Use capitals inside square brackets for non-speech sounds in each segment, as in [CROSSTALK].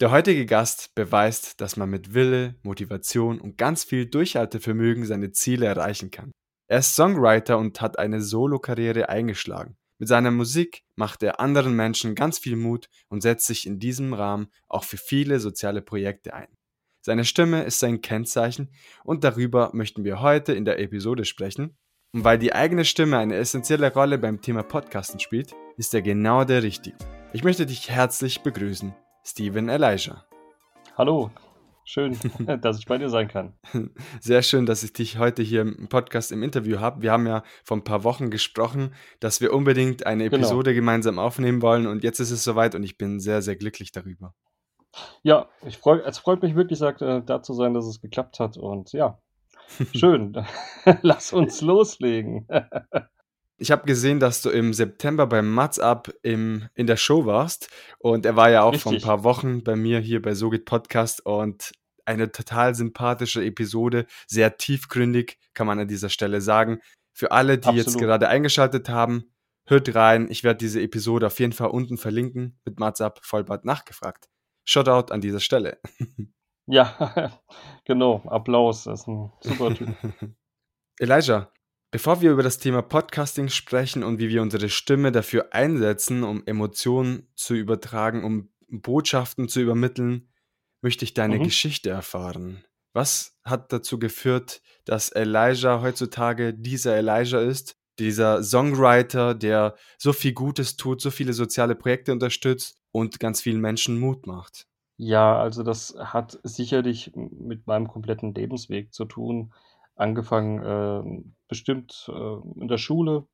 Der heutige Gast beweist, dass man mit Wille, Motivation und ganz viel Durchhaltevermögen seine Ziele erreichen kann. Er ist Songwriter und hat eine Solokarriere eingeschlagen. Mit seiner Musik macht er anderen Menschen ganz viel Mut und setzt sich in diesem Rahmen auch für viele soziale Projekte ein. Seine Stimme ist sein Kennzeichen und darüber möchten wir heute in der Episode sprechen. Und weil die eigene Stimme eine essentielle Rolle beim Thema Podcasten spielt, ist er genau der Richtige. Ich möchte dich herzlich begrüßen, Steven Elijah. Hallo, schön, [LAUGHS] dass ich bei dir sein kann. [LAUGHS] Sehr schön, dass ich dich heute hier im Podcast im Interview habe. Wir haben ja vor ein paar Wochen gesprochen, dass wir unbedingt eine genau. Episode genau. gemeinsam aufnehmen wollen und jetzt ist es soweit und ich bin sehr, sehr glücklich darüber. Ja, ich freu, es freut mich wirklich, sagt, äh, da zu sein, dass es geklappt hat und ja, [LAUGHS] schön. Lass uns loslegen. Ich habe gesehen, dass du im September beim Mats Up im, in der Show warst und er war ja auch Richtig. vor ein paar Wochen bei mir hier bei Sogit Podcast und eine total sympathische Episode, sehr tiefgründig, kann man an dieser Stelle sagen. Für alle, die Absolut. jetzt gerade eingeschaltet haben, hört rein. Ich werde diese Episode auf jeden Fall unten verlinken mit Mats Up Vollbart nachgefragt. Shoutout an dieser Stelle. Ja, [LAUGHS] genau. Applaus. Das ist ein super Typ. [LAUGHS] Elijah, Bevor wir über das Thema Podcasting sprechen und wie wir unsere Stimme dafür einsetzen, um Emotionen zu übertragen, um Botschaften zu übermitteln, möchte ich deine mhm. Geschichte erfahren. Was hat dazu geführt, dass Elijah heutzutage dieser Elijah ist, dieser Songwriter, der so viel Gutes tut, so viele soziale Projekte unterstützt und ganz vielen Menschen Mut macht? Ja, also das hat sicherlich mit meinem kompletten Lebensweg zu tun angefangen, äh, bestimmt äh, in der Schule,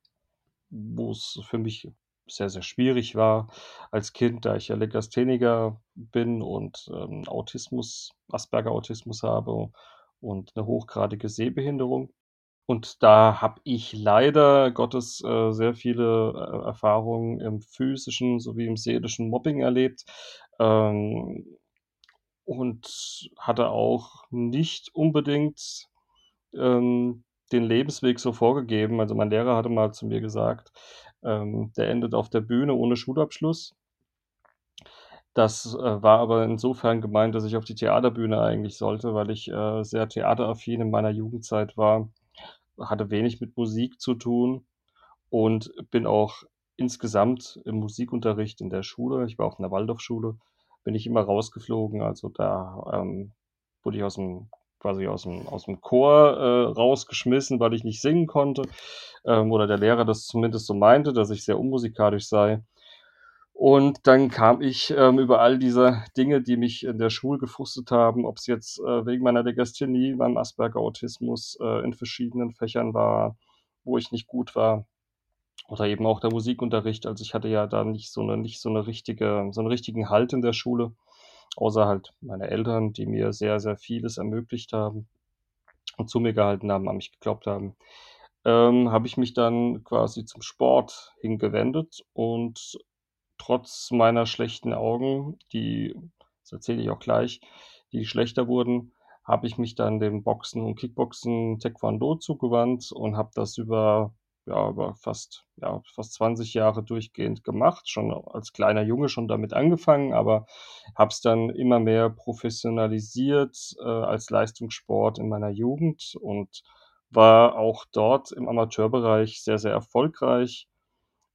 wo es für mich sehr, sehr schwierig war als Kind, da ich ja Legastheniker bin und ähm, Autismus, Asperger-Autismus habe und eine hochgradige Sehbehinderung. Und da habe ich leider Gottes äh, sehr viele äh, Erfahrungen im physischen sowie im seelischen Mobbing erlebt. Ähm, und hatte auch nicht unbedingt ähm, den Lebensweg so vorgegeben. Also mein Lehrer hatte mal zu mir gesagt, ähm, der endet auf der Bühne ohne Schulabschluss. Das äh, war aber insofern gemeint, dass ich auf die Theaterbühne eigentlich sollte, weil ich äh, sehr theateraffin in meiner Jugendzeit war, hatte wenig mit Musik zu tun und bin auch insgesamt im Musikunterricht in der Schule, ich war auf einer Waldorfschule, bin ich immer rausgeflogen. Also da ähm, wurde ich aus dem quasi aus dem, aus dem Chor äh, rausgeschmissen, weil ich nicht singen konnte. Ähm, oder der Lehrer das zumindest so meinte, dass ich sehr unmusikalisch sei. Und dann kam ich ähm, über all diese Dinge, die mich in der Schule gefrustet haben, ob es jetzt äh, wegen meiner Legasthenie, meinem Asperger-Autismus äh, in verschiedenen Fächern war, wo ich nicht gut war, oder eben auch der Musikunterricht. Also ich hatte ja da nicht so eine, nicht so eine richtige, so einen richtigen Halt in der Schule außer halt meine Eltern, die mir sehr, sehr vieles ermöglicht haben und zu mir gehalten haben, an mich geglaubt haben, ähm, habe ich mich dann quasi zum Sport hingewendet und trotz meiner schlechten Augen, die, das erzähle ich auch gleich, die schlechter wurden, habe ich mich dann dem Boxen und Kickboxen Taekwondo zugewandt und habe das über ja, über fast, ja, fast 20 Jahre durchgehend gemacht, schon als kleiner Junge schon damit angefangen, aber habe es dann immer mehr professionalisiert äh, als Leistungssport in meiner Jugend und war auch dort im Amateurbereich sehr, sehr erfolgreich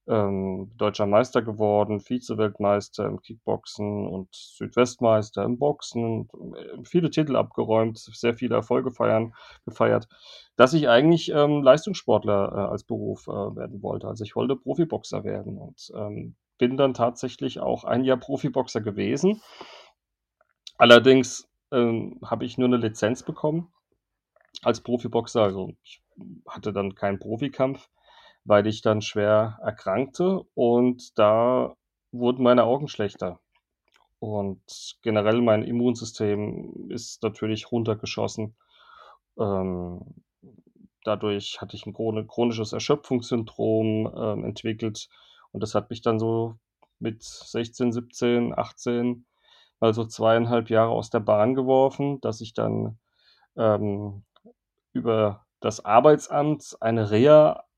ähm, deutscher Meister geworden, Vize-Weltmeister im Kickboxen und Südwestmeister im Boxen, äh, viele Titel abgeräumt, sehr viele Erfolge feiern, gefeiert, dass ich eigentlich ähm, Leistungssportler äh, als Beruf äh, werden wollte. Also ich wollte Profiboxer werden und ähm, bin dann tatsächlich auch ein Jahr Profiboxer gewesen. Allerdings ähm, habe ich nur eine Lizenz bekommen als Profiboxer, also ich hatte dann keinen Profikampf weil ich dann schwer erkrankte und da wurden meine Augen schlechter. Und generell mein Immunsystem ist natürlich runtergeschossen. Ähm, dadurch hatte ich ein chronisches Erschöpfungssyndrom ähm, entwickelt und das hat mich dann so mit 16, 17, 18 mal so zweieinhalb Jahre aus der Bahn geworfen, dass ich dann ähm, über das Arbeitsamt eine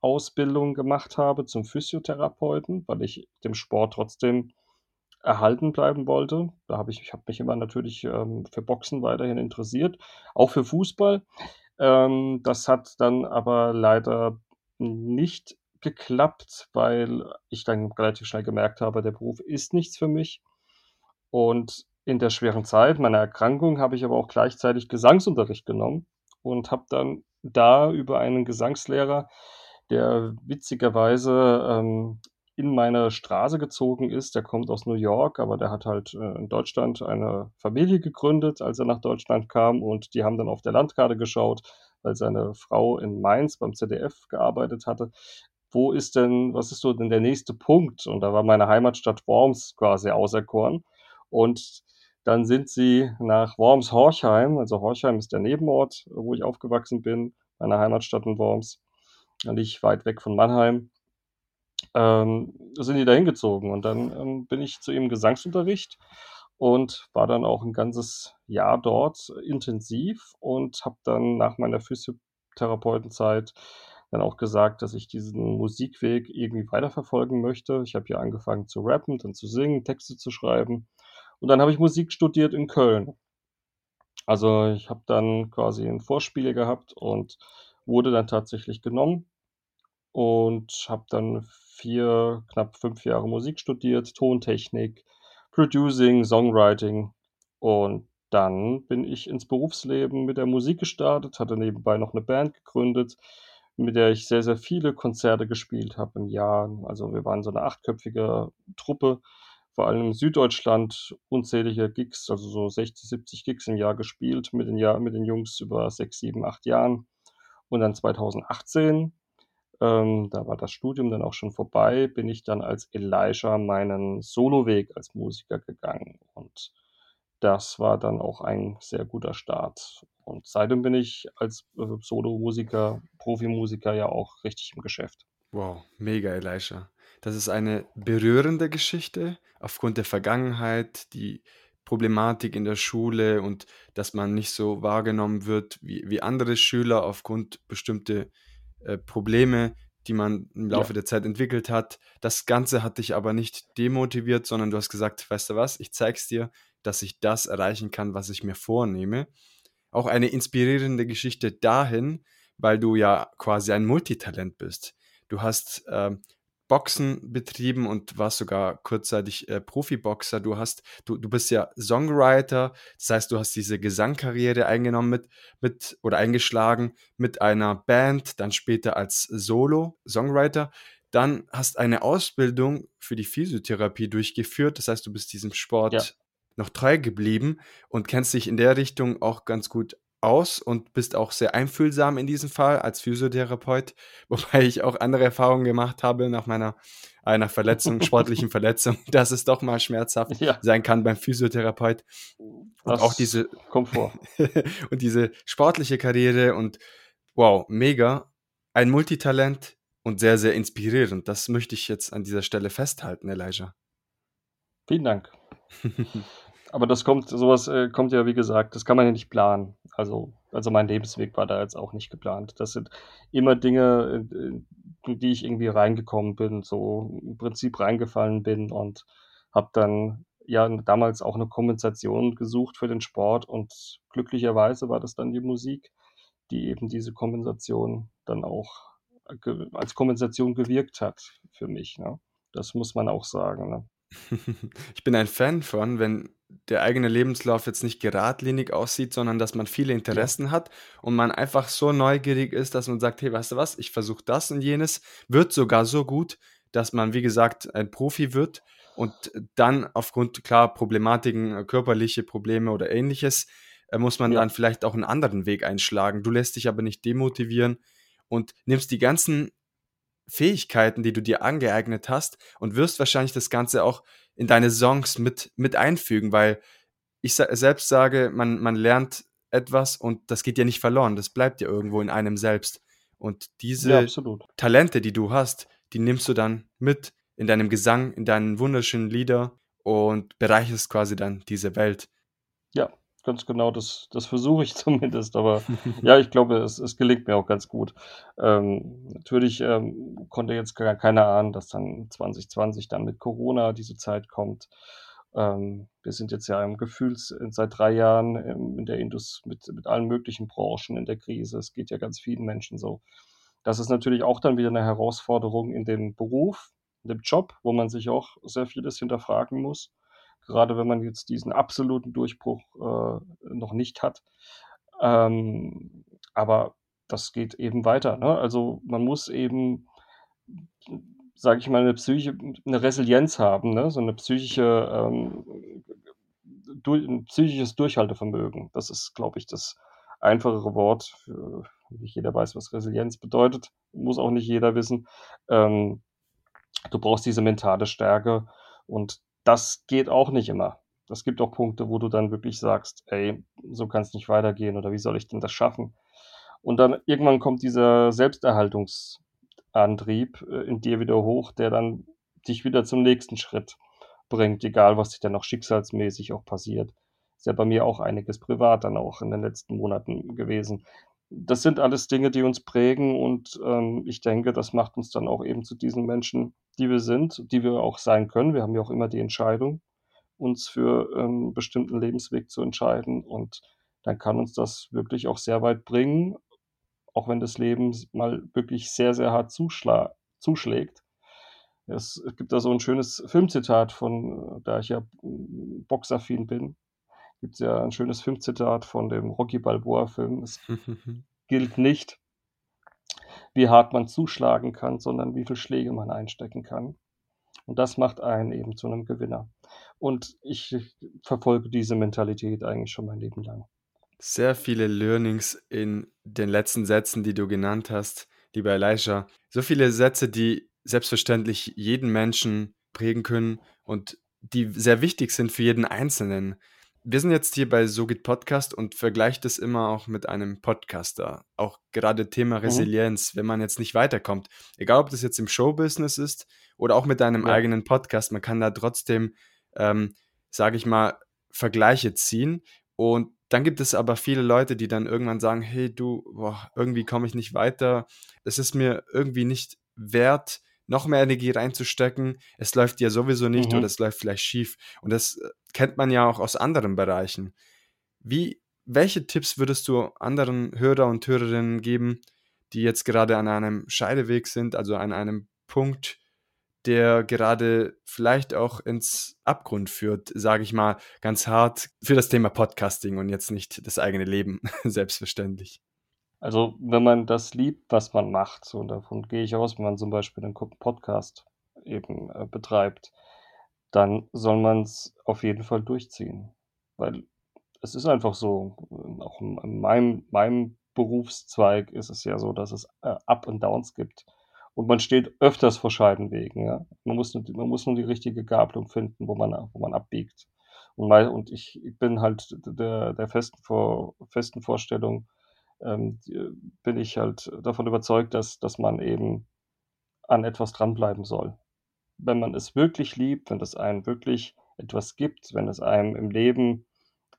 Reha-Ausbildung gemacht habe zum Physiotherapeuten, weil ich dem Sport trotzdem erhalten bleiben wollte. Da habe ich ich habe mich immer natürlich, ähm, für Boxen weiterhin interessiert, auch für Fußball. Ähm, das hat dann aber leider nicht geklappt, weil ich dann relativ schnell gemerkt habe, der Beruf ist nichts für mich. Und in der schweren Zeit meiner Erkrankung habe ich aber auch gleichzeitig Gesangsunterricht genommen und habe dann da über einen Gesangslehrer, der witzigerweise, ähm, in meine Straße gezogen ist. Der kommt aus New York, aber der hat halt, äh, in Deutschland eine Familie gegründet, als er nach Deutschland kam und die haben dann auf der Landkarte geschaut, weil seine Frau in Mainz beim ZDF gearbeitet hatte. Wo ist denn was ist so denn der nächste Punkt? Und da war meine Heimatstadt Worms quasi auserkoren. Und dann sind sie nach Worms-Horchheim also Horchheim ist der Nebenort, wo ich aufgewachsen bin, meine Heimatstadt in Worms, nicht weit weg von Mannheim ähm, sind die da hingezogen. Und dann, ähm, bin ich zu ihm Gesangsunterricht und war dann auch ein ganzes Jahr dort intensiv und habe dann nach meiner Physiotherapeutenzeit dann auch gesagt, dass ich diesen Musikweg irgendwie weiterverfolgen möchte. Ich habe hier angefangen zu rappen, dann zu singen, Texte zu schreiben und dann habe ich Musik studiert in Köln. Also, ich habe dann quasi 'n Vorspiel gehabt und wurde dann tatsächlich genommen und habe dann 4, knapp 5 Jahre Musik studiert, Tontechnik, Producing, Songwriting. Und dann bin ich ins Berufsleben mit der Musik gestartet, hatte nebenbei noch 'ne Band gegründet, mit der ich sehr, sehr viele Konzerte gespielt habe im Jahr. Also, wir waren so 'ne achtköpfige Truppe, vor allem in Süddeutschland unzählige Gigs, also so 60, 70 Gigs im Jahr gespielt mit den Jahr mit den Jungs über 6, 7, 8 Jahren. Und dann 2018 ähm, da war das Studium dann auch schon vorbei, bin ich dann als Elijah meinen Soloweg als Musiker gegangen und das war dann auch ein sehr guter Start. Und seitdem bin ich als, äh, Solomusiker, Profimusiker ja auch richtig im Geschäft. Wow, mega, Elijah. Das ist eine berührende Geschichte aufgrund der Vergangenheit, die Problematik in der Schule und dass man nicht so wahrgenommen wird wie wie andere Schüler aufgrund bestimmte äh, Probleme, die man im Laufe Ja. der Zeit entwickelt hat. Das Ganze hat dich aber nicht demotiviert, sondern du hast gesagt: „Weißt du was? Ich zeige es dir, dass ich das erreichen kann, was ich mir vornehme.“ Auch eine inspirierende Geschichte dahin, weil du ja quasi ein Multitalent bist. Du hast, ähm, Boxen betrieben und warst sogar kurzzeitig, äh, Profiboxer. Du hast du du bist ja Songwriter, das heißt, du hast diese Gesangkarriere eingenommen mit mit oder eingeschlagen mit einer Band, dann später als Solo-Songwriter. Dann hast eine Ausbildung für die Physiotherapie durchgeführt. Das heißt, du bist diesem Ja. Sport noch treu geblieben und kennst dich in der Richtung auch ganz gut aus und bist auch sehr einfühlsam in diesem Fall als Physiotherapeut, [LAUGHS] wobei ich auch andere Erfahrungen gemacht habe nach meiner einer Verletzung [LAUGHS] sportlichen Verletzung, [LAUGHS] dass es doch mal schmerzhaft Ja. sein kann beim Physiotherapeut. Und auch Das diese kommt vor. und diese sportliche Karriere und wow, mega. Ein Multitalent und sehr, sehr inspirierend. Das möchte ich jetzt an dieser Stelle festhalten, Elijah. Vielen Dank. Aber das kommt so was, äh, kommt ja, wie gesagt das kann man ja nicht planen. Also also mein Lebensweg war da jetzt auch nicht geplant. Das sind immer Dinge, äh, äh, in die ich irgendwie reingekommen bin, so im Prinzip reingefallen bin und habe dann, ja, damals auch 'ne Kompensation gesucht für den Sport und glücklicherweise war das dann die Musik, die eben diese Kompensation dann auch als Kompensation gewirkt hat für mich, ne? Das muss man auch sagen, ne? [LAUGHS] Ich bin ein Fan von, wenn der eigene Lebenslauf jetzt nicht geradlinig aussieht, sondern dass man viele Ja. Interessen hat und man einfach so neugierig ist, dass man sagt: „Hey, weißt du was? Ich versuche das und jenes.“ Wird sogar so gut, dass man, wie gesagt, ein Profi wird und dann aufgrund, klar, Problematiken, äh, körperliche Probleme oder Ähnliches, äh, muss man Ja. dann vielleicht auch 'n anderen Weg einschlagen. Du lässt dich aber nicht demotivieren und nimmst die ganzen Fähigkeiten, die du dir angeeignet hast und wirst wahrscheinlich das Ganze auch in deine Songs mit mit einfügen, weil ich sa selbst sage, man man lernt etwas und das geht ja nicht verloren. Das bleibt ja irgendwo in einem selbst. Und Ja, diese absolut. Talente, die du hast, die nimmst du dann mit in deinem Gesang, in deinen wunderschönen Lieder und bereicherst quasi dann diese Welt. Ja, ganz genau, das das versuche ich [LAUGHS] zumindest, aber [LAUGHS] ja, ich glaube, es es gelingt mir auch ganz gut. Ähm, natürlich, ähm, konnte jetzt gar keiner ahnen, dass dann 2020 dann mit Corona diese Zeit kommt Ähm, wir sind jetzt ja im Gefühls seit drei Jahren ähm, in der Indus mit, mit allen möglichen Branchen in der Krise. Es geht ja ganz vielen Menschen so. Das ist natürlich auch dann wieder eine Herausforderung in dem Beruf, in dem Job, wo man sich auch sehr vieles hinterfragen muss. Gerade wenn man jetzt diesen absoluten Durchbruch äh, noch nicht hat. Ähm, aber das geht eben weiter. Ne? Also man muss eben sage ich mal, eine Psyche, eine Resilienz haben, ne? so eine psychische, ähm, durch, ein psychisches Durchhaltevermögen. Das ist, glaube ich, das einfachere Wort. Für, nicht jeder weiß, was Resilienz bedeutet, muss auch nicht jeder wissen. Ähm, du brauchst diese mentale Stärke und das geht auch nicht immer. Es gibt auch Punkte, wo du dann wirklich sagst, ey, so kann es nicht weitergehen oder wie soll ich denn das schaffen? Und dann irgendwann kommt dieser Selbsterhaltungs- Antrieb äh, in dir wieder hoch, der dann dich wieder zum nächsten Schritt bringt, egal was sich dann noch schicksalsmäßig auch passiert. Ist ja bei mir auch einiges privat dann auch in den letzten Monaten gewesen. Das sind alles Dinge, die uns prägen und ähm, ich denke, das macht uns dann auch eben zu diesen Menschen, die wir sind, die wir auch sein können. Wir haben ja auch immer die Entscheidung, uns für einen ähm, bestimmten Lebensweg zu entscheiden und dann kann uns das wirklich auch sehr weit bringen, auch wenn das Leben mal wirklich sehr, sehr hart zuschlägt. Es gibt da so ein schönes Filmzitat von, da ich ja boxaffin bin, gibt es ja ein schönes Filmzitat von dem Rocky Balboa-Film. Es [LAUGHS] gilt nicht, wie hart man zuschlagen kann, sondern wie viele Schläge man einstecken kann. Und das macht einen eben zu einem Gewinner. Und ich verfolge diese Mentalität eigentlich schon mein Leben lang. Sehr viele Learnings in den letzten Sätzen, die du genannt hast, lieber Elisha. So viele Sätze, die selbstverständlich jeden Menschen prägen können und die sehr wichtig sind für jeden Einzelnen. Wir sind jetzt hier bei Sogit Podcast und vergleicht das immer auch mit einem Podcaster. Auch gerade Thema mhm. Resilienz, mhm. wenn man jetzt nicht weiterkommt. Egal, ob das jetzt im Showbusiness ist oder auch mit deinem ja. eigenen Podcast, man kann da trotzdem, ähm, sage ich mal, Vergleiche ziehen. Und dann gibt es aber viele Leute, die dann irgendwann sagen, hey du, boah, irgendwie komme ich nicht weiter. Es ist mir irgendwie nicht wert, noch mehr Energie reinzustecken. Es läuft ja sowieso nicht mhm. oder es läuft vielleicht schief. Und das äh, kennt man ja auch aus anderen Bereichen. Wie, welche Tipps würdest du anderen Hörer und Hörerinnen geben, die jetzt gerade an einem Scheideweg sind, also an einem Punkt, der gerade vielleicht auch ins Abgrund führt, sage ich mal, ganz hart für das Thema Podcasting und jetzt nicht das eigene Leben, [LAUGHS] selbstverständlich. Also wenn man das liebt, was man macht, so davon gehe ich aus, wenn man zum Beispiel einen Podcast eben äh, betreibt, dann soll man es auf jeden Fall durchziehen. Weil es ist einfach so, auch in meinem, meinem Berufszweig ist es ja so, dass es äh, Up und Downs gibt. Und man steht öfters vor Scheidenwegen. Ja? Man, muss nur, man muss nur die richtige Gabelung finden, wo man, wo man abbiegt. Und, mal, und ich, bin halt der, der festen, vor, festen Vorstellung, ähm, bin ich halt davon überzeugt, dass, dass man eben an etwas dranbleiben soll. Wenn man es wirklich liebt, wenn es einem wirklich etwas gibt, wenn es einem im Leben,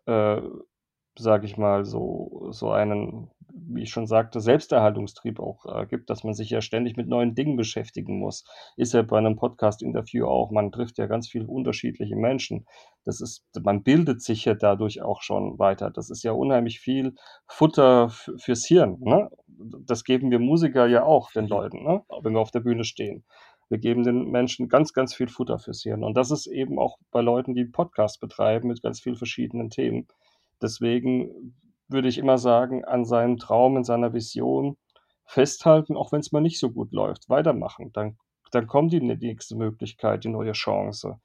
äh, sage ich mal, so, so einen wie ich schon sagte, Selbsterhaltungstrieb auch äh, gibt, dass man sich ja ständig mit neuen Dingen beschäftigen muss. Ist ja bei einem Podcast-Interview auch. Man trifft ja ganz viele unterschiedliche Menschen. Das ist, man bildet sich ja dadurch auch schon weiter. Das ist ja unheimlich viel Futter fürs Hirn. Ne? Das geben wir Musiker ja auch den Leuten, ne? wenn wir auf der Bühne stehen. Wir geben den Menschen ganz, ganz viel Futter fürs Hirn. Und das ist eben auch bei Leuten, die Podcasts betreiben mit ganz vielen verschiedenen Themen. Deswegen würde ich immer sagen, an seinem Traum, in seiner Vision festhalten, auch wenn es mal nicht so gut läuft, weitermachen. Dann, dann kommt die nächste Möglichkeit, die neue Chance.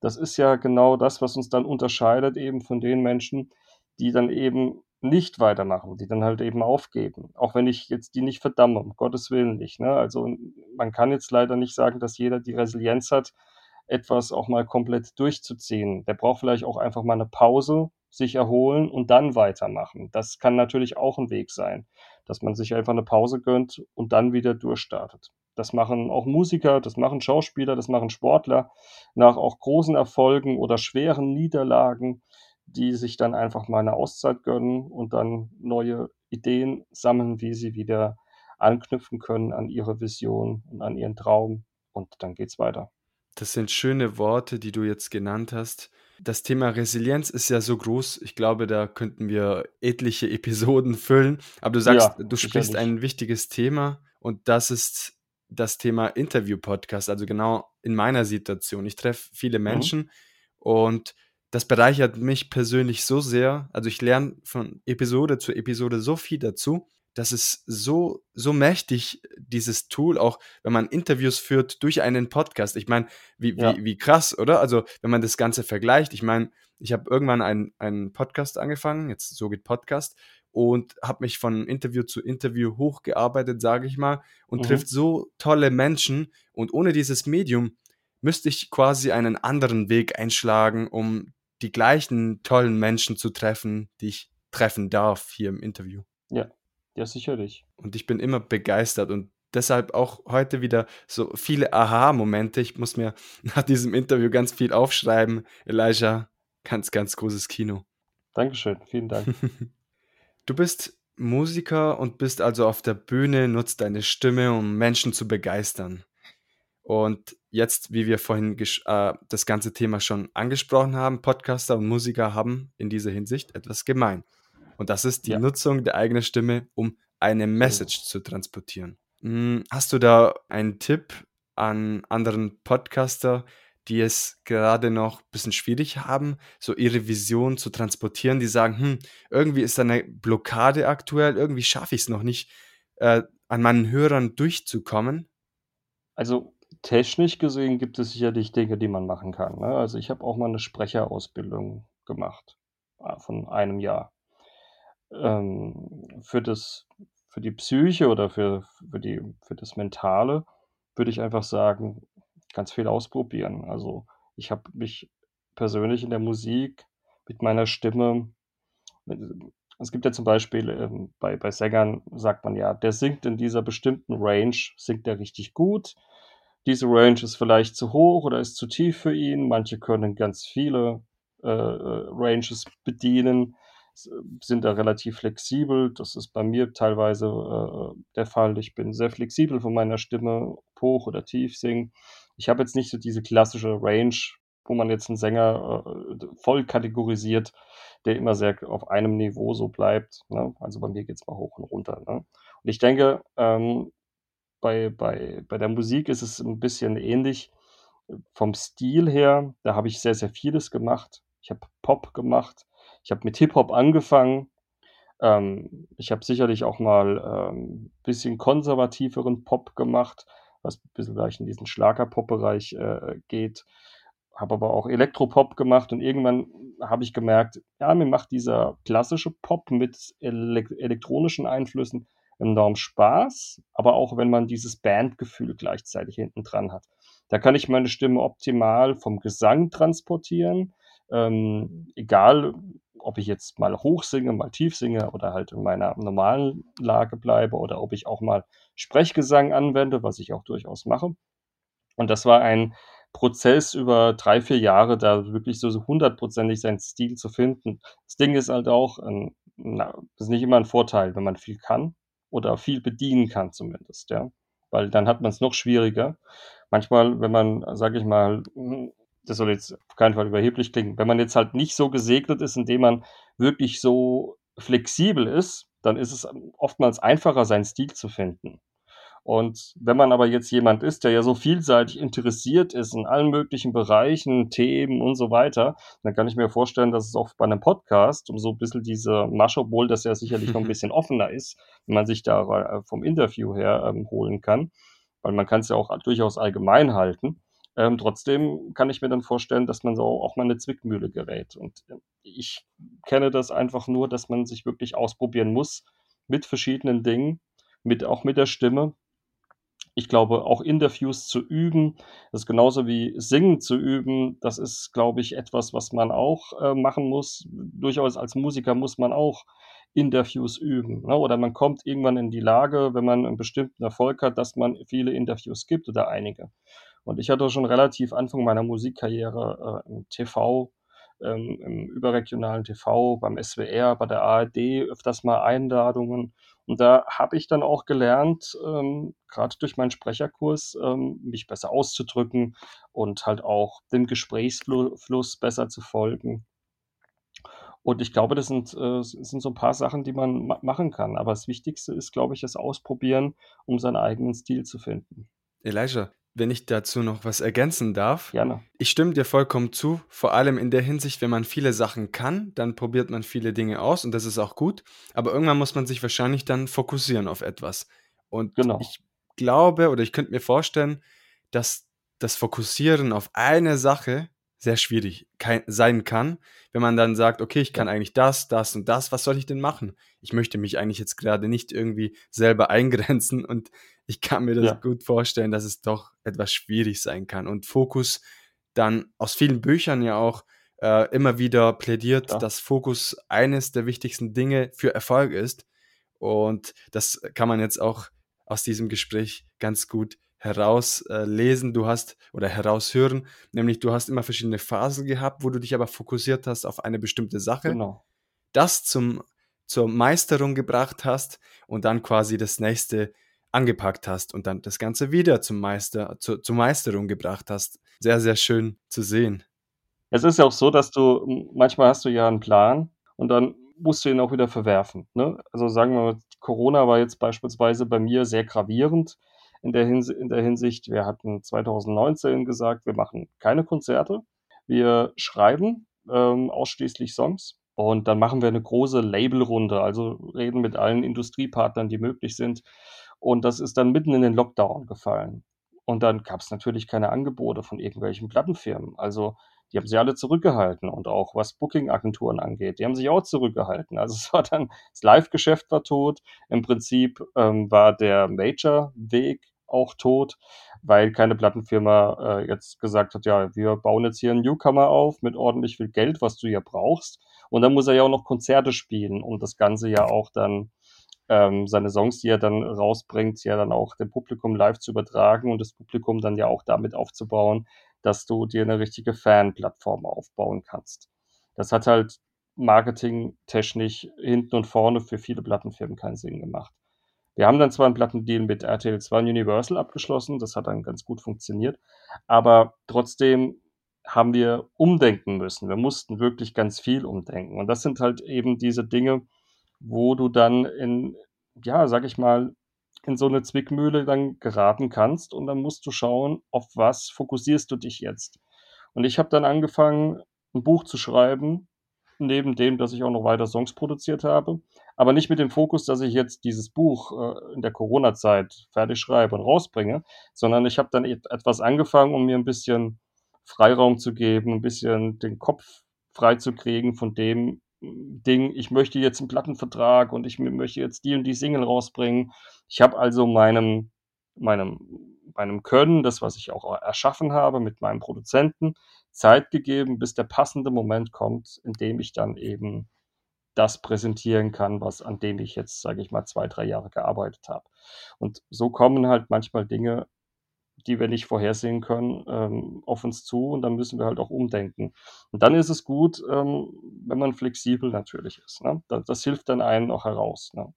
Das ist ja genau das, was uns dann unterscheidet eben von den Menschen, die dann eben nicht weitermachen, die dann halt eben aufgeben. Auch wenn ich jetzt die nicht verdamme, um Gottes Willen nicht. Ne? Also man kann jetzt leider nicht sagen, dass jeder die Resilienz hat, etwas auch mal komplett durchzuziehen. Der braucht vielleicht auch einfach mal eine Pause, sich erholen und dann weitermachen. Das kann natürlich auch ein Weg sein, dass man sich einfach eine Pause gönnt und dann wieder durchstartet. Das machen auch Musiker, das machen Schauspieler, das machen Sportler nach auch großen Erfolgen oder schweren Niederlagen, die sich dann einfach mal eine Auszeit gönnen und dann neue Ideen sammeln, wie sie wieder anknüpfen können an ihre Vision und an ihren Traum und dann geht's weiter. Das sind schöne Worte, die du jetzt genannt hast. Das Thema Resilienz ist ja so groß. Ich glaube, da könnten wir etliche [LAUGHS] Episoden füllen. Aber du sagst, Ja, du sprichst ein wichtiges Thema und das ist das Thema Interview-Podcast. Also genau in meiner Situation. Ich treffe viele Mhm. Menschen und das bereichert mich persönlich so sehr. Also ich lerne von Episode zu Episode so viel dazu. Das ist so, so mächtig, dieses Tool, auch wenn man Interviews führt durch einen Podcast. Ich meine, wie, Ja. wie, wie krass, oder? Also, wenn man das Ganze vergleicht, ich meine, ich habe irgendwann einen, einen Podcast angefangen, jetzt so geht Podcast, und habe mich von Interview zu Interview hochgearbeitet, sage ich mal, und trifft Mhm. so tolle Menschen. Und ohne dieses Medium müsste ich quasi einen anderen Weg einschlagen, um die gleichen tollen Menschen zu treffen, die ich treffen darf hier im Interview. Ja. Ja, sicherlich. Und ich bin immer begeistert und deshalb auch heute wieder so viele Aha-Momente. Ich muss mir [LAUGHS] nach diesem Interview ganz viel aufschreiben. Elijah, ganz, ganz großes Kino. Dankeschön. Vielen Dank. [LAUGHS] Du bist Musiker und bist also auf der Bühne, nutzt deine Stimme, um Menschen zu begeistern. Und jetzt, wie wir vorhin äh, das ganze Thema schon angesprochen haben, Podcaster und Musiker haben in dieser Hinsicht etwas gemein. Und das ist die Ja. Nutzung der eigenen Stimme, um eine ist Message es. zu transportieren. Hm, Hast du da einen Tipp an anderen Podcaster, die es gerade noch ein bisschen schwierig haben, so ihre Vision zu transportieren, die sagen, hm, irgendwie ist da eine Blockade aktuell, irgendwie schaffe ich es noch nicht, äh, an meinen Hörern durchzukommen? Also, technisch gesehen gibt es sicherlich Dinge, die man machen kann, ne? Also, ich habe auch mal 'ne Sprecherausbildung gemacht, ah, von einem Jahr. Ähm, für das für die Psyche oder für für die für das Mentale würde ich einfach sagen, ganz viel ausprobieren. Also, ich habe mich persönlich in der Musik mit meiner Stimme es gibt ja zum Beispiel, ähm, bei bei Sängern sagt man ja: „Der singt in dieser bestimmten Range singt er richtig gut. Diese Range ist vielleicht zu hoch oder ist zu tief für ihn.“ Manche können ganz viele, äh, äh, Ranges bedienen, sind da relativ flexibel. Das ist bei mir teilweise, äh, der Fall. Ich bin sehr flexibel von meiner Stimme, hoch oder tief singen. Ich habe jetzt nicht so diese klassische Range, wo man jetzt 'n Sänger, äh, voll kategorisiert, der immer sehr auf einem Niveau so bleibt, ne? Also, bei mir geht's mal hoch und runter, ne? Und ich denke, ähm, bei bei bei der Musik ist es 'n bisschen ähnlich. Äh, vom Stil her, da habe ich sehr, sehr vieles gemacht. Ich habe Pop gemacht. Ich habe mit Hip-Hop angefangen. Ähm, ich habe sicherlich auch mal, ähm, bisschen konservativeren Pop gemacht, was bisschen vielleicht in diesen Schlager-Pop-Bereich, äh, geht. Habe aber auch Elektropop gemacht und irgendwann habe ich gemerkt, ja, mir macht dieser klassische Pop mit elek elektronischen Einflüssen enorm Spaß, aber auch wenn man dieses Bandgefühl gleichzeitig hinten dran hat. Da kann ich meine Stimme optimal vom Gesang transportieren, ähm, egal, ob ich jetzt mal hoch singe, mal tief singe oder halt in meiner normalen Lage bleibe oder ob ich auch mal Sprechgesang anwende, was ich auch durchaus mache. Und das war ein Prozess über 3, 4 Jahre, da wirklich so hundertprozentig seinen Stil zu finden. Das Ding ist halt auch, ähm, na, das ist nicht immer 'n Vorteil, wenn man viel kann oder viel bedienen kann zumindest, ja, weil dann hat man's noch schwieriger. Manchmal, wenn man, sage ich mal das soll jetzt auf keinen Fall überheblich klingen, wenn man jetzt halt nicht so gesegnet ist, indem man wirklich so flexibel ist, dann ist es, oftmals einfacher, seinen Stil zu finden. Und wenn man aber jetzt jemand ist, der ja so vielseitig interessiert ist in allen möglichen Bereichen, Themen und so weiter, dann kann ich mir vorstellen, dass es auch bei 'nem Podcast um so 'n bisschen diese Masche obwohl das ja sicherlich noch 'n [LAUGHS] bisschen offener ist, wenn man sich da äh, vom Interview her, ähm, holen kann, weil man kann's ja auch durchaus allgemein halten. Ähm, trotzdem kann ich mir dann vorstellen, dass man so auch mal in 'ne Zwickmühle gerät. Und, äh, ich kenne das einfach nur, dass man sich wirklich ausprobieren muss mit verschiedenen Dingen, mit auch mit der Stimme. Ich glaube, auch Interviews zu üben, das ist genauso wie Singen zu üben. Das ist, glaube ich, etwas, was man auch, äh, machen muss. Durchaus als Musiker muss man auch Interviews üben, ne? Oder man kommt irgendwann in die Lage, wenn man 'n bestimmten Erfolg hat, dass man viele Interviews gibt oder einige. Und ich hatte schon relativ Anfang meiner Musikkarriere, äh, im TV ähm, im überregionalen TV, beim SWR, bei der ARD öfters mal Einladungen. Und da habe ich dann auch gelernt, ähm, gerade durch meinen Sprecherkurs, ähm, mich besser auszudrücken und halt auch dem Gesprächsfluss besser zu folgen. Und ich glaube, das sind, äh, sind so ein paar Sachen, die man ma machen kann. Aber das Wichtigste ist, glaube ich, das Ausprobieren, um seinen eigenen Stil zu finden. Elijah, wenn ich dazu noch was ergänzen darf. Gerne. Ich stimme dir vollkommen zu, vor allem in der Hinsicht, wenn man viele Sachen kann, dann probiert man viele Dinge aus und das ist auch gut, aber irgendwann muss man sich wahrscheinlich dann fokussieren auf etwas. Und Genau. ich glaube oder ich könnte mir vorstellen, dass das Fokussieren auf eine Sache sehr schwierig sein kann, wenn man dann sagt: „Okay, ich kann Ja. eigentlich das, das und das. Was soll ich denn machen? Ich möchte mich eigentlich jetzt gerade nicht irgendwie selber [LAUGHS] eingrenzen“ und ich kann mir das Ja. gut vorstellen, dass es doch etwas schwierig sein kann und Fokus dann aus vielen Büchern ja auch, äh, immer wieder plädiert, Klar. dass Fokus eines der wichtigsten Dinge für Erfolg ist. Und das kann man jetzt auch aus diesem Gespräch ganz gut heraus äh, lesen. Du hast oder heraushören, nämlich du hast immer verschiedene Phasen gehabt, wo du dich aber fokussiert hast auf eine bestimmte Sache, Genau. das zum zur Meisterung gebracht hast und dann quasi das Nächste angepackt hast und dann das Ganze wieder zum Meister zur zur Meisterung gebracht hast. Sehr, sehr schön zu sehen. Es ist ja auch so, dass du hm, manchmal hast du ja 'n Plan und dann musst du ihn auch wieder verwerfen, ne? Also, sagen wir mal, Corona war jetzt beispielsweise bei mir sehr gravierend in der Hinsi in der Hinsicht, wir hatten 2019 gesagt, wir machen keine Konzerte. Wir schreiben, ähm, ausschließlich Songs und dann machen wir 'ne große Labelrunde, also reden mit allen Industriepartnern, die möglich sind. Und das ist dann mitten in den Lockdown gefallen. Und dann gab's natürlich keine Angebote von irgendwelchen Plattenfirmen. Also, die haben sich alle zurückgehalten und auch was Booking-Agenturen angeht, die haben sich auch zurückgehalten. Also, [LAUGHS] es war dann das Live-Geschäft war tot. Im Prinzip, ähm, war der Major-Weg auch tot, weil keine Plattenfirma, äh, jetzt gesagt hat: „Ja, wir bauen jetzt hier 'n Newcomer auf mit ordentlich viel Geld, was du ja brauchst.“ Und dann muss er ja auch noch Konzerte spielen, um das Ganze ja auch dann ähm, seine Songs, die er dann rausbringt, ja dann auch dem Publikum live zu übertragen und das Publikum dann ja auch damit aufzubauen, dass du dir 'ne richtige Fanplattform aufbauen kannst. Das hat halt marketingtechnisch hinten und vorne für viele Plattenfirmen keinen Sinn gemacht. Wir haben dann zwar 'n Plattendeal mit RTL 2 und Universal abgeschlossen, das hat dann ganz gut funktioniert, aber trotzdem haben wir umdenken müssen. Wir mussten wirklich ganz viel umdenken. Und das sind halt eben diese Dinge, wo du dann in, ja, sage ich mal, in so 'ne Zwickmühle dann geraten kannst und dann musst du schauen, auf was fokussierst du dich jetzt? Und ich habe dann angefangen, 'n Buch zu schreiben, neben dem, dass ich auch noch weiter Songs produziert habe, aber nicht mit dem Fokus, dass ich jetzt dieses Buch, äh, in der Corona-Zeit fertig schreibe und rausbringe, sondern ich habe dann et etwas angefangen, um mir 'n bisschen Freiraum zu geben, 'n bisschen den Kopf freizukriegen von dem Ding: „Ich möchte jetzt 'n Plattenvertrag und ich möchte jetzt die und die Single rausbringen.“ Ich habe also meinem meinem meinem Können, das, was ich auch erschaffen habe mit meinem Produzenten, Zeit gegeben, bis der passende Moment kommt, in dem ich dann eben das präsentieren kann, was an dem ich jetzt, sage ich mal, 2, 3 Jahre gearbeitet habe. Und so kommen halt manchmal Dinge, die wir nicht vorhersehen können, ähm, auf uns zu und dann müssen wir halt auch umdenken. Und dann ist es gut, ähm, wenn man flexibel natürlich ist, ne? Da das hilft dann einem auch heraus, ne?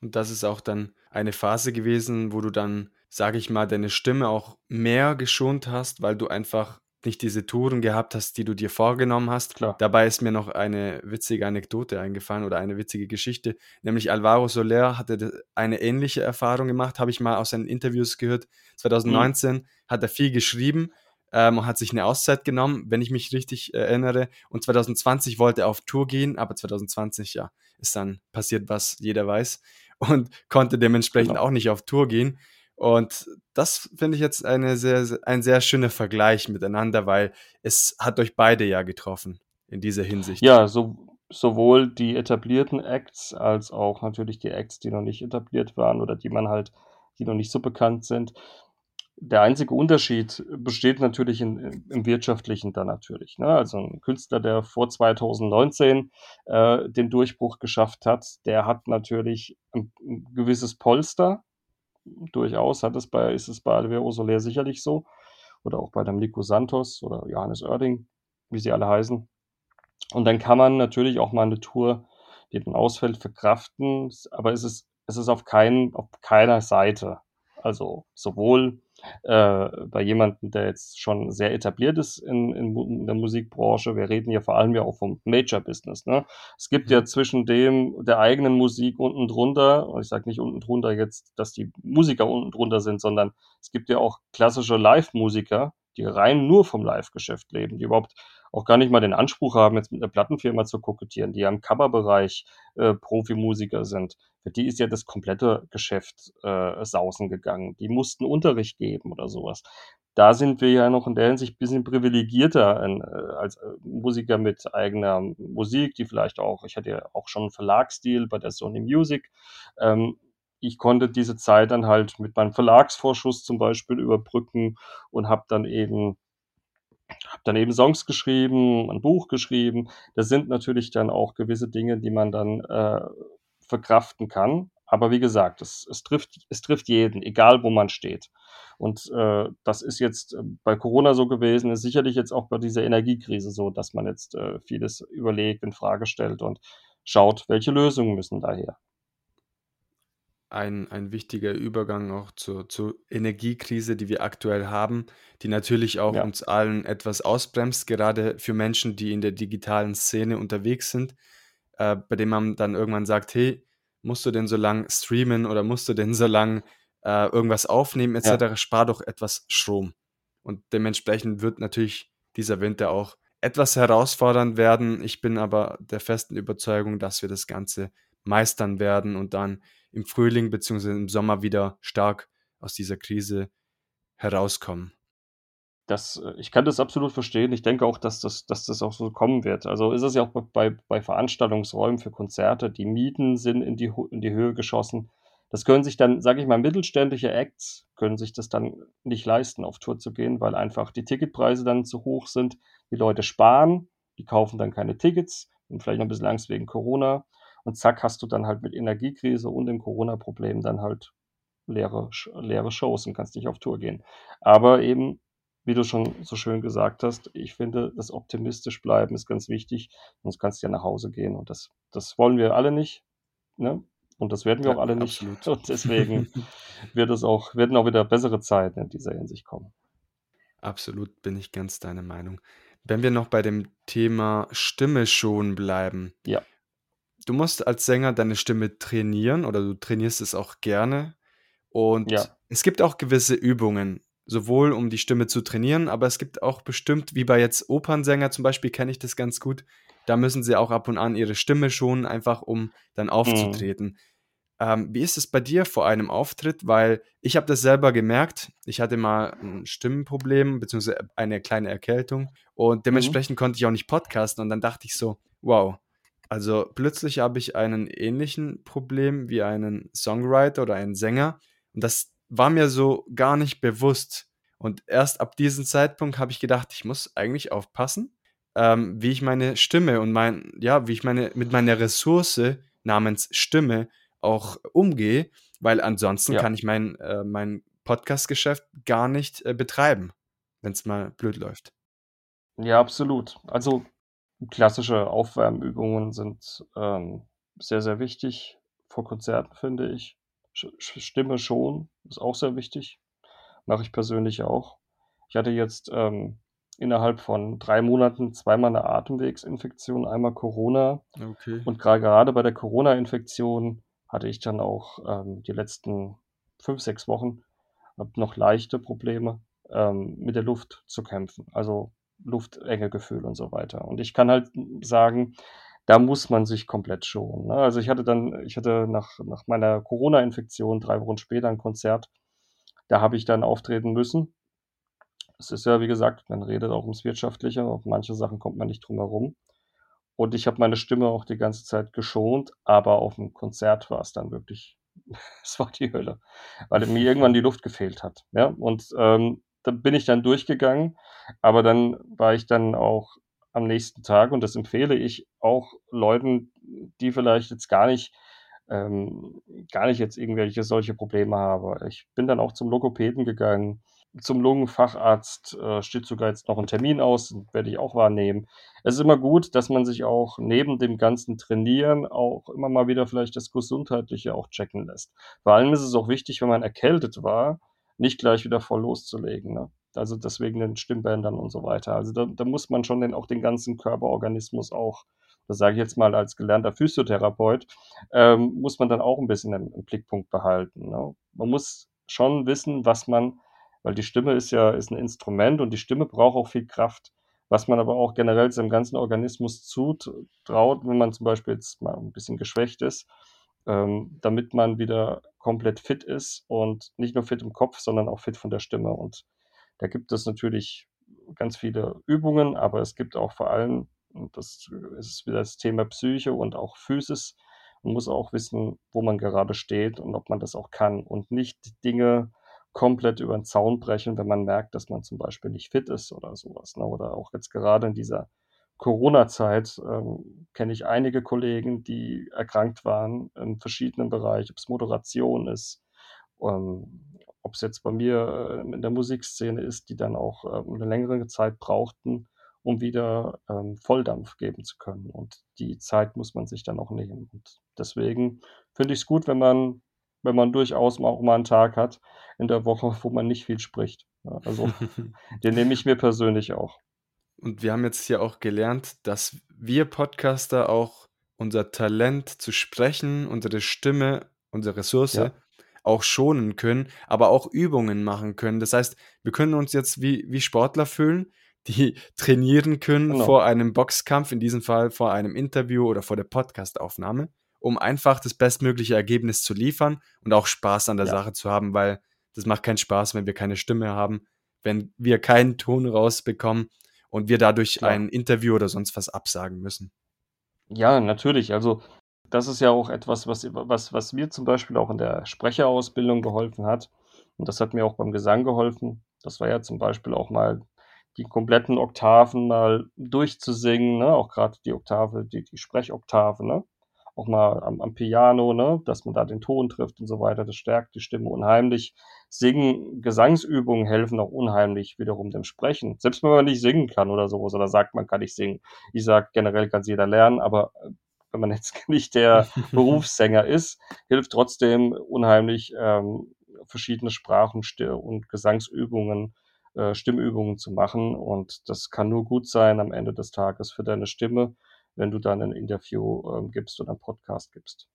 Und das ist auch dann eine Phase gewesen, wo du dann, sage ich mal, deine Stimme auch mehr geschont hast, weil du einfach nicht diese Touren gehabt hast, die du dir vorgenommen hast. Klar. Dabei ist mir noch eine witzige Anekdote eingefallen oder eine witzige Geschichte, nämlich Alvaro Soler hatte eine ähnliche Erfahrung gemacht, habe ich mal aus seinen Interviews gehört. Mhm. 2019 hat er viel geschrieben, ähm, und hat sich 'ne Auszeit genommen, wenn ich mich richtig erinnere. Und 2020 wollte er auf Tour gehen, aber 2020, ja, ist dann passiert, was jeder weiß und konnte dementsprechend Genau. auch nicht auf Tour gehen. Und das finde ich jetzt eine sehr, se ein sehr schöner Vergleich miteinander, weil es hat euch beide ja getroffen in dieser Hinsicht. Ja, so sowohl die etablierten Acts als auch natürlich die Acts, die noch nicht etabliert waren oder die man halt die noch nicht so bekannt sind. Der einzige Unterschied besteht natürlich in im Wirtschaftlichen dann natürlich, ne? Also 'n Künstler, der vor 2019, äh, den Durchbruch geschafft hat, der hat natürlich 'n 'n gewisses Polster. Durchaus hat es bei ist es bei Alvaro Soler sicherlich so oder auch bei dem Nico Santos oder Johannes Oerding, wie sie alle heißen. Und dann kann man natürlich auch mal eine Tour, die dann ausfällt, verkraften, aber es ist es ist auf keinen auf keiner Seite. Also, sowohl, äh, bei jemandem, der jetzt schon sehr etabliert ist in in in der Musikbranche. Wir reden hier vor allem ja auch vom Major-Business, ne? Es gibt ja Mhm. zwischen dem der eigenen Musik unten drunter und ich sage nicht unten drunter jetzt, dass die Musiker unten drunter sind, sondern es gibt ja auch klassische Live-Musiker, die rein nur vom Live-Geschäft leben, die überhaupt auch gar nicht mal den Anspruch haben, jetzt mit 'ner Plattenfirma zu kokettieren, die ja im Coverbereich, äh, Profimusiker sind. Für die ist ja das komplette Geschäft, äh, sausen gegangen. Die mussten Unterricht geben oder so was. Da sind wir ja noch in der Hinsicht bisschen privilegierter in äh, als, äh, Musiker mit eigener Musik, die vielleicht auch ich hatte ja auch schon 'n Verlagsdeal bei der Sony Music. Ähm, ich konnte diese Zeit dann halt mit meinem Verlagsvorschuss zum Beispiel überbrücken und habe dann eben habe dann eben Songs geschrieben, 'n Buch geschrieben. Das sind natürlich dann auch gewisse Dinge, die man dann, äh, verkraften kann. Aber wie gesagt, es es trifft es trifft jeden, egal wo man steht. Und, äh, das ist jetzt, äh, bei Corona so gewesen, ist sicherlich jetzt auch bei dieser Energiekrise so, dass man jetzt, äh, vieles überlegt, infrage stellt und schaut, welche Lösungen müssen da her. Ein ein wichtiger Übergang auch zur zur Energiekrise, die wir aktuell haben, die natürlich auch Ja. uns allen etwas ausbremst, gerade für Menschen, die in der digitalen Szene unterwegs sind, äh, bei denen man dann irgendwann sagt: „Hey, musst du denn so lang streamen oder musst du denn so lang, äh, irgendwas aufnehmen et Ja. Spar doch etwas Strom.“ Und dementsprechend wird natürlich dieser Winter auch etwas herausfordernd werden. Ich bin aber der festen Überzeugung, dass wir das Ganze meistern werden und dann im Frühling beziehungsweise im Sommer wieder stark aus dieser Krise herauskommen. Das äh, ich kann das absolut verstehen. Ich denke auch, dass das dass das auch so kommen wird. Also, ist es ja auch bei bei Veranstaltungsräumen für Konzerte. Die Mieten sind in die in die Höhe geschossen. Das können sich dann, sage ich mal, mittelständische Acts können sich das dann nicht leisten, auf Tour zu gehen, weil einfach die Ticketpreise dann zu hoch sind. Die Leute sparen, die kaufen dann keine Tickets und vielleicht noch 'n bisschen Angst wegen Corona. Und zack, hast du dann halt mit Energiekrise und dem Coronaproblem dann halt leere leere Shows und kannst nicht auf Tour gehen. Aber eben, wie du schon so schön gesagt hast, ich finde, das optimistisch bleiben ist ganz wichtig, sonst kannst du ja nach Hause gehen und das das wollen wir alle nicht, ne? Und das werden wir Ja, auch alle nicht. absolut. Und deswegen wird es auch werden auch wieder bessere Zeiten in dieser Hinsicht kommen. Absolut, bin ich ganz deiner Meinung. Wenn wir noch bei dem Thema Stimme schonen bleiben. Ja. Du musst als Sänger deine Stimme trainieren oder du trainierst es auch gerne. Und Ja. es gibt auch gewisse Übungen, sowohl um die Stimme zu trainieren, aber es gibt auch bestimmt wie bei jetzt Opernsänger zum Beispiel kenne ich das ganz gut, da müssen sie auch ab und an ihre Stimme schonen, einfach um dann Mhm. aufzutreten. Ähm, wie ist es bei dir vor einem Auftritt? Weil ich habe das selber gemerkt. Ich hatte mal 'n Stimmenproblem beziehungsweise eine kleine Erkältung und Mhm. dementsprechend konnte ich auch nicht podcasten und dann dachte ich so: „Wow, also plötzlich habe ich einen ähnlichen Problem wie einen Songwriter oder einen Sänger.“ Und das war mir so gar nicht bewusst. Und erst ab diesem Zeitpunkt habe ich gedacht: „Ich muss eigentlich aufpassen, ähm, wie ich meine Stimme und mein ja, wie ich meine mit meiner Ressource namens Stimme auch umgehe, weil ansonsten Ja. kann ich mein äh, mein Podcast-Geschäft gar nicht, äh, betreiben, wenn's mal blöd läuft.“ Ja, absolut. Also, klassische Aufwärmübungen sind, ähm, sehr, sehr wichtig vor Konzerten, finde ich. Stimme schonen ist auch sehr wichtig. Mache ich persönlich auch. Ich hatte jetzt, ähm, innerhalb von 3 Monaten zweimal 'ne Atemwegsinfektion, einmal Corona. Okay. Und gerade bei der Corona-Infektion hatte ich dann auch, ähm, die letzten 5, 6 Wochen noch leichte Probleme, ähm, mit der Luft zu kämpfen, also Luftengegefühl und so weiter. Und ich kann halt sagen, da muss man sich komplett schonen, ne? Also, ich hatte dann ich hatte nach nach meiner Corona-Infektion 3 Wochen später 'n Konzert. Da habe ich dann auftreten müssen. Es ist ja, wie gesagt man redet auch ums Wirtschaftliche, auf manche Sachen kommt man nicht drum herum. Und ich habe meine Stimme auch die ganze Zeit geschont, aber auf'm Konzert war's dann wirklich [LAUGHS] es war die Hölle, weil mir irgendwann die Luft gefehlt hat, ja? Und, ähm, da bin ich dann durchgegangen, aber dann war ich dann auch am nächsten Tag und das empfehle ich auch Leuten, die vielleicht jetzt gar nicht ähm, gar nicht jetzt irgendwelche solche Probleme haben. Ich bin dann auch zum Logopäden gegangen. zum Lungenfacharzt äh, steht sogar jetzt noch ein Termin aus, werde ich auch wahrnehmen. Es ist immer gut, dass man sich auch neben dem ganzen Trainieren auch immer mal wieder vielleicht das Gesundheitliche auch checken lässt. Vor allem ist es auch wichtig, wenn man erkältet war, nicht gleich wieder voll loszulegen. Ne? Also deswegen den Stimmbändern und so weiter. Also da, da muss man schon den, auch den ganzen Körperorganismus auch, das sage ich jetzt mal als gelernter Physiotherapeut, ähm, muss man dann auch ein bisschen im, im Blickpunkt behalten. Ne? Man muss schon wissen, was man weil die Stimme ist ja ist ein Instrument und die Stimme braucht auch viel Kraft, was man aber auch generell seinem ganzen Organismus zutraut, wenn man zum Beispiel jetzt mal ein bisschen geschwächt ist, ähm, damit man wieder komplett fit ist und nicht nur fit im Kopf, sondern auch fit von der Stimme. Und da gibt es natürlich ganz viele Übungen, aber es gibt auch vor allem, und das ist wieder das Thema Psyche und auch Physis, man muss auch wissen, wo man gerade steht und ob man das auch kann und nicht Dinge komplett über den Zaun brechen, wenn man merkt, dass man zum Beispiel nicht fit ist oder sowas. Ne? Oder auch jetzt gerade in dieser Corona-Zeit ähm, kenne ich einige Kollegen, die erkrankt waren in verschiedenen Bereichen, ob es Moderation ist, ähm, ob es jetzt bei mir äh, in der Musikszene ist, die dann auch ähm, eine längere Zeit brauchten, um wieder ähm, Volldampf geben zu können. Und die Zeit muss man sich dann auch nehmen. Und deswegen finde ich es gut, wenn man wenn man durchaus auch mal einen Tag hat in der Woche, wo man nicht viel spricht. Ja, also [LAUGHS] den nehme ich mir persönlich auch. Und wir haben jetzt hier auch gelernt, dass wir Podcaster auch unser Talent zu sprechen, unsere Stimme, unsere Ressource ja. auch schonen können, aber auch Übungen machen können. Das heißt, wir können uns jetzt wie, wie Sportler fühlen, die [LAUGHS] trainieren können genau. vor einem Boxkampf, in diesem Fall vor einem Interview oder vor der Podcastaufnahme um einfach das bestmögliche Ergebnis zu liefern und auch Spaß an der ja. Sache zu haben, weil das macht keinen Spaß, wenn wir keine Stimme haben, wenn wir keinen Ton rausbekommen und wir dadurch ja. ein Interview oder sonst was absagen müssen. Ja, natürlich. Also das ist ja auch etwas, was, was, was mir zum Beispiel auch in der Sprecherausbildung geholfen hat. Und das hat mir auch beim Gesang geholfen. Das war ja zum Beispiel auch mal die kompletten Oktaven mal durchzusingen, ne? auch gerade die Oktave, die, die Sprechoktave, ne? auch mal am, am, Piano, ne, dass man da den Ton trifft und so weiter. Das stärkt die Stimme unheimlich. Singen, Gesangsübungen helfen auch unheimlich wiederum dem Sprechen. Selbst wenn man nicht singen kann oder sowas oder sagt, man kann nicht singen. Ich sage, generell kann es jeder lernen, aber äh, wenn man jetzt [LAUGHS] nicht der [LAUGHS] Berufssänger ist, hilft trotzdem unheimlich ähm, verschiedene Sprachen und Gesangsübungen, äh, Stimmübungen zu machen. Und das kann nur gut sein am Ende des Tages für deine Stimme wenn du dann ein Interview ähm, gibst oder einen Podcast gibst.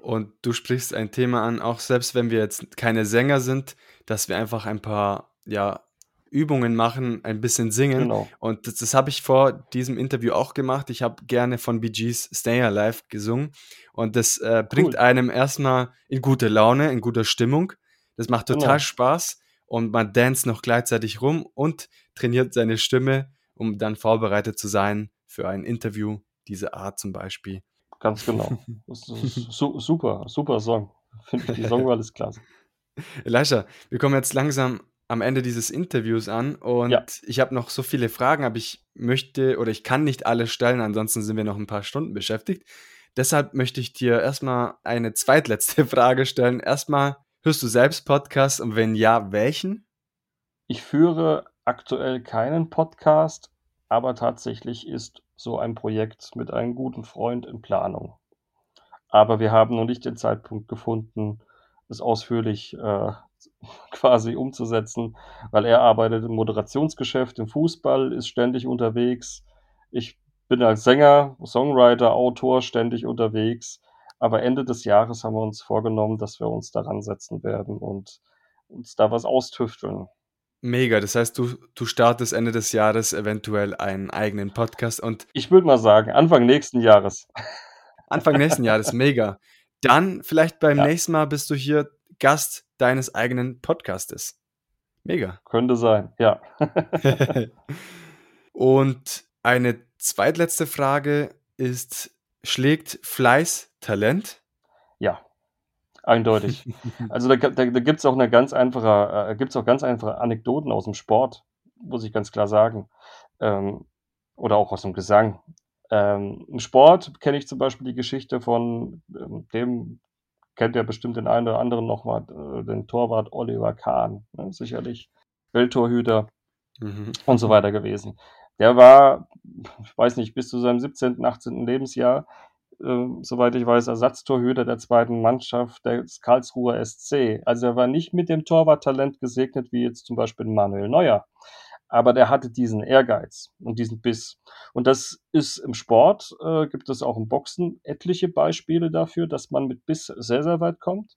Und du sprichst ein Thema an, auch selbst wenn wir jetzt keine Sänger sind, dass wir einfach ein paar ja, Übungen machen, ein bisschen singen. Genau. Und das, das habe ich vor diesem Interview auch gemacht. Ich habe gerne von Bee Gees Stay Alive gesungen. Und das äh, bringt cool. einem erstmal in gute Laune, in guter Stimmung. Das macht total genau. Spaß. Und man dance noch gleichzeitig rum und trainiert seine Stimme, um dann vorbereitet zu sein für ein Interview diese Art zum Beispiel. Ganz genau. [LAUGHS] Das ist su super, super Song. Finde ich, die Songwahl ist klasse. [LAUGHS] Elisha, wir kommen jetzt langsam am Ende dieses Interviews an und ja. ich habe noch so viele Fragen, aber ich möchte oder ich kann nicht alle stellen, ansonsten sind wir noch ein paar Stunden beschäftigt. Deshalb möchte ich dir erstmal eine zweitletzte [LAUGHS] Frage stellen. Erstmal, hörst du selbst Podcasts und wenn ja, welchen? Ich führe aktuell keinen Podcast, aber tatsächlich ist so ein Projekt mit einem guten Freund in Planung. Aber wir haben noch nicht den Zeitpunkt gefunden, es ausführlich äh, [LAUGHS] quasi umzusetzen, weil er arbeitet im Moderationsgeschäft, im Fußball, ist ständig unterwegs. Ich bin als Sänger, Songwriter, Autor ständig unterwegs. Aber Ende des Jahres haben wir uns vorgenommen, dass wir uns daran setzen werden und uns da was austüfteln. Mega, das heißt, du, du startest Ende des Jahres eventuell einen eigenen Podcast und. Ich würde mal sagen, Anfang nächsten Jahres. [LAUGHS] Anfang nächsten Jahres, mega. Dann vielleicht beim ja. nächsten Mal bist du hier Gast deines eigenen Podcastes. Mega. Könnte sein, ja. [LAUGHS] und eine zweitletzte Frage ist: Schlägt Fleiß Talent? Ja, Eindeutig. [LAUGHS] Also da, da, da gibt es auch eine ganz einfache, äh, gibt's auch ganz einfache Anekdoten aus dem Sport, muss ich ganz klar sagen. Ähm, oder auch aus dem Gesang. Ähm, Im Sport kenne ich zum Beispiel die Geschichte von ähm, dem, kennt ja bestimmt den einen oder anderen nochmal, äh, den Torwart Oliver Kahn, ne, sicherlich. Welttorhüter mhm. und so weiter gewesen. Der war, ich weiß nicht, bis zu seinem 17., 18. Lebensjahr, äh, soweit ich weiß, Ersatztorhüter der zweiten Mannschaft des Karlsruher SC. Also er war nicht mit dem Torwarttalent gesegnet, wie jetzt zum Beispiel Manuel Neuer. Aber der hatte diesen Ehrgeiz und diesen Biss. Und das ist im Sport, äh, gibt es auch im Boxen etliche Beispiele dafür, dass man mit Biss sehr, sehr weit kommt.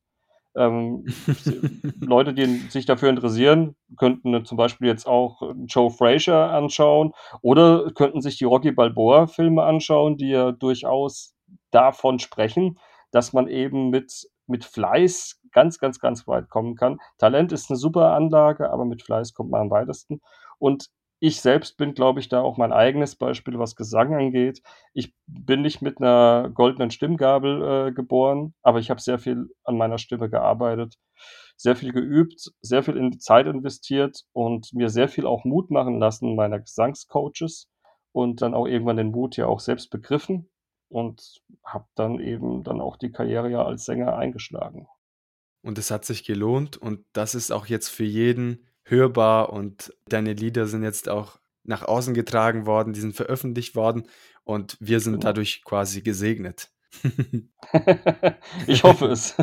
Ähm, [LAUGHS] Leute, die sich dafür interessieren, könnten zum Beispiel jetzt auch Joe Frazier anschauen oder könnten sich die Rocky Balboa-Filme anschauen, die ja durchaus davon sprechen, dass man eben mit, mit Fleiß ganz, ganz, ganz weit kommen kann. Talent ist eine super Anlage, aber mit Fleiß kommt man am weitesten. Und ich selbst bin, glaube ich, da auch mein eigenes Beispiel, was Gesang angeht. Ich bin nicht mit einer goldenen Stimmgabel äh, geboren, aber ich habe sehr viel an meiner Stimme gearbeitet, sehr viel geübt, sehr viel in die Zeit investiert und mir sehr viel auch Mut machen lassen meiner Gesangscoaches und dann auch irgendwann den Mut ja auch selbst begriffen und habe dann eben dann auch die Karriere ja als Sänger eingeschlagen. Und es hat sich gelohnt und das ist auch jetzt für jeden hörbar und deine Lieder sind jetzt auch nach außen getragen worden, die sind veröffentlicht worden und wir sind genau. dadurch quasi gesegnet. [LAUGHS] ich hoffe es.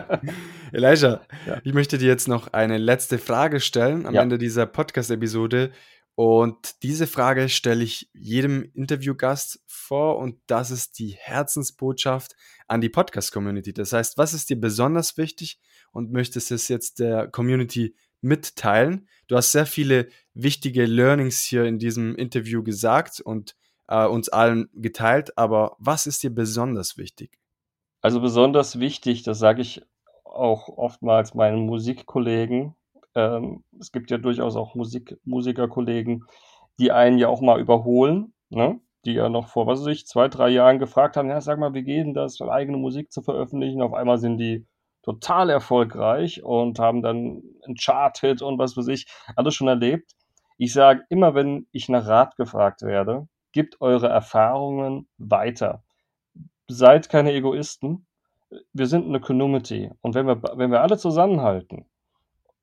[LAUGHS] Elijah, ja. ich möchte dir jetzt noch eine letzte Frage stellen am ja. Ende dieser Podcast-Episode. Und diese Frage stelle ich jedem Interviewgast vor und das ist die Herzensbotschaft an die Podcast-Community. Das heißt, was ist dir besonders wichtig und möchtest es jetzt der Community mitteilen? Du hast sehr viele wichtige Learnings hier in diesem Interview gesagt und äh, uns allen geteilt, aber was ist dir besonders wichtig? Also besonders wichtig, das sage ich auch oftmals meinen Musikkollegen, ähm, es gibt ja durchaus auch Musik, Musikerkollegen, die einen ja auch mal überholen, ne? die ja noch vor, was weiß ich, zwei, drei Jahren gefragt haben, ja, sag mal, wie geht denn das, eigene Musik zu veröffentlichen? Auf einmal sind die total erfolgreich und haben dann ein Chart-Hit und was weiß ich, alles schon erlebt. Ich sage immer, wenn ich nach Rat gefragt werde, gebt eure Erfahrungen weiter. Seid keine Egoisten. Wir sind eine Community. Und wenn wir, wenn wir alle zusammenhalten,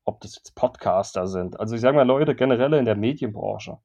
ob das jetzt Podcaster sind. Also ich sage mal Leute generell in der Medienbranche.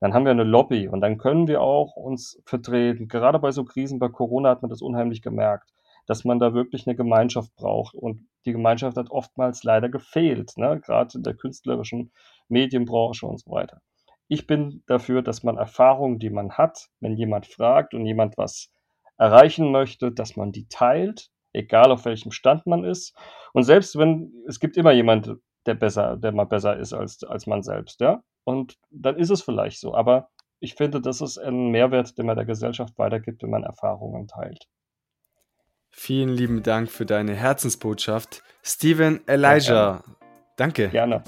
Dann haben wir eine Lobby und dann können wir auch uns vertreten. Gerade bei so Krisen, bei Corona hat man das unheimlich gemerkt, dass man da wirklich eine Gemeinschaft braucht. Und die Gemeinschaft hat oftmals leider gefehlt, ne? gerade in der künstlerischen Medienbranche und so weiter. Ich bin dafür, dass man Erfahrungen, die man hat, wenn jemand fragt und jemand was erreichen möchte, dass man die teilt, egal auf welchem Stand man ist. Und selbst wenn, es gibt immer jemand, der besser, der mal besser ist als, als man selbst, ja. Und dann ist es vielleicht so. Aber ich finde, das ist ein Mehrwert, den man der Gesellschaft weitergibt, wenn man Erfahrungen teilt. Vielen lieben Dank für deine Herzensbotschaft. Steven Elijah. Ja, Danke. Gerne.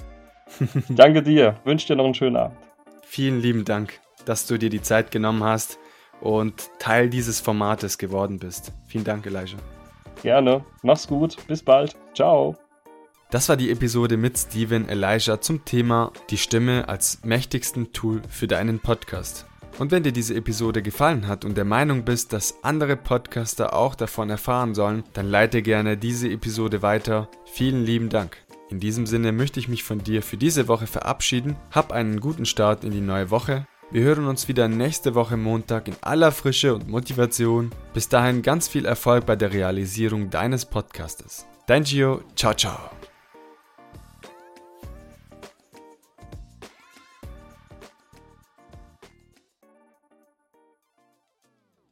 [LAUGHS] Danke dir. Wünsche dir noch einen schönen Abend. Vielen lieben Dank, dass du dir die Zeit genommen hast und Teil dieses Formates geworden bist. Vielen Dank, Elijah. Gerne. Mach's gut. Bis bald. Ciao. Das war die Episode mit Steven Elijah zum Thema die Stimme als mächtigsten Tool für deinen Podcast. Und wenn dir diese Episode gefallen hat und der Meinung bist, dass andere Podcaster auch davon erfahren sollen, dann leite gerne diese Episode weiter. Vielen lieben Dank. In diesem Sinne möchte ich mich von dir für diese Woche verabschieden. Hab einen guten Start in die neue Woche. Wir hören uns wieder nächste Woche Montag in aller Frische und Motivation. Bis dahin ganz viel Erfolg bei der Realisierung deines Podcastes. Dein Gio, ciao ciao.